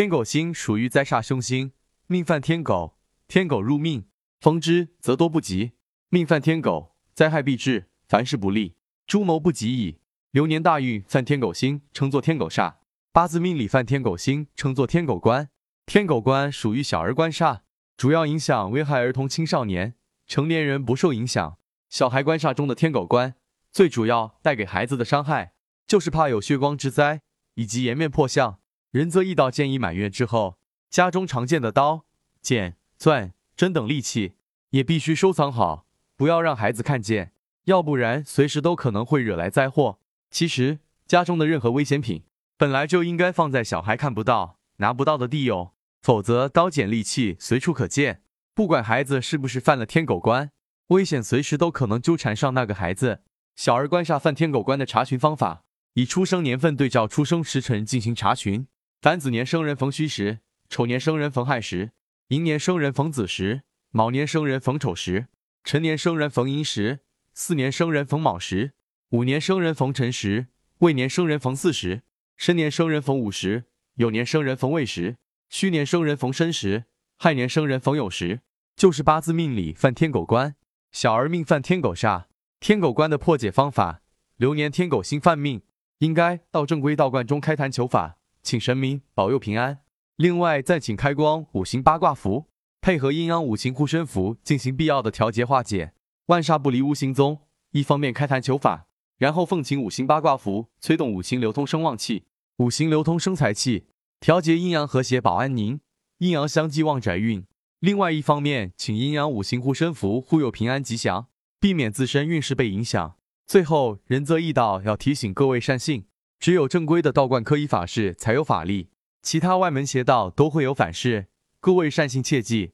天狗星属于灾煞凶星，命犯天狗，天狗入命，逢之则多不及。命犯天狗，灾害必至，凡事不利，诸谋不及矣。流年大运犯天狗星，称作天狗煞；八字命理犯天狗星，称作天狗官。天狗官属于小儿官煞，主要影响危害儿童青少年，成年人不受影响。小孩官煞中的天狗官，最主要带给孩子的伤害，就是怕有血光之灾以及颜面破相。仁则易道建议满月之后，家中常见的刀、剑、钻、针等利器也必须收藏好。不要让孩子看见，要不然随时都可能会惹来灾祸。其实家中的任何危险品，本来就应该放在小孩看不到、拿不到的地哦，否则刀剑利器随处可见。不管孩子是不是犯了天狗关，危险随时都可能纠缠上那个孩子。小儿官煞犯天狗关的查询方法，以出生年份对照出生时辰进行查询。凡子年生人逢戌时，丑年生人逢亥时，寅年生人逢子时，卯年生人逢丑时。辰年生人逢寅时，巳年生人逢卯时，午年生人逢辰时，未年生人逢巳时，申年生人逢午时，酉年生人逢未时，戌年生人逢申时，亥年生人逢酉时，就是八字命里犯天狗官，小儿命犯天狗煞。天狗官的破解方法：流年天狗星犯命，应该到正规道观中开坛求法，请神明保佑平安。另外再请开光五行八卦符。配合阴阳五行护身符进行必要的调节化解，万煞不离无形宗。一方面开坛求法，然后奉请五行八卦符催动五行流通生旺气，五行流通生财气，调节阴阳和谐保安宁，阴阳相济旺宅运。另外一方面，请阴阳五行护身符护佑平安吉祥，避免自身运势被影响。最后，仁泽义道要提醒各位善信，只有正规的道观科仪法事才有法力，其他外门邪道都会有反噬。各位善信切记，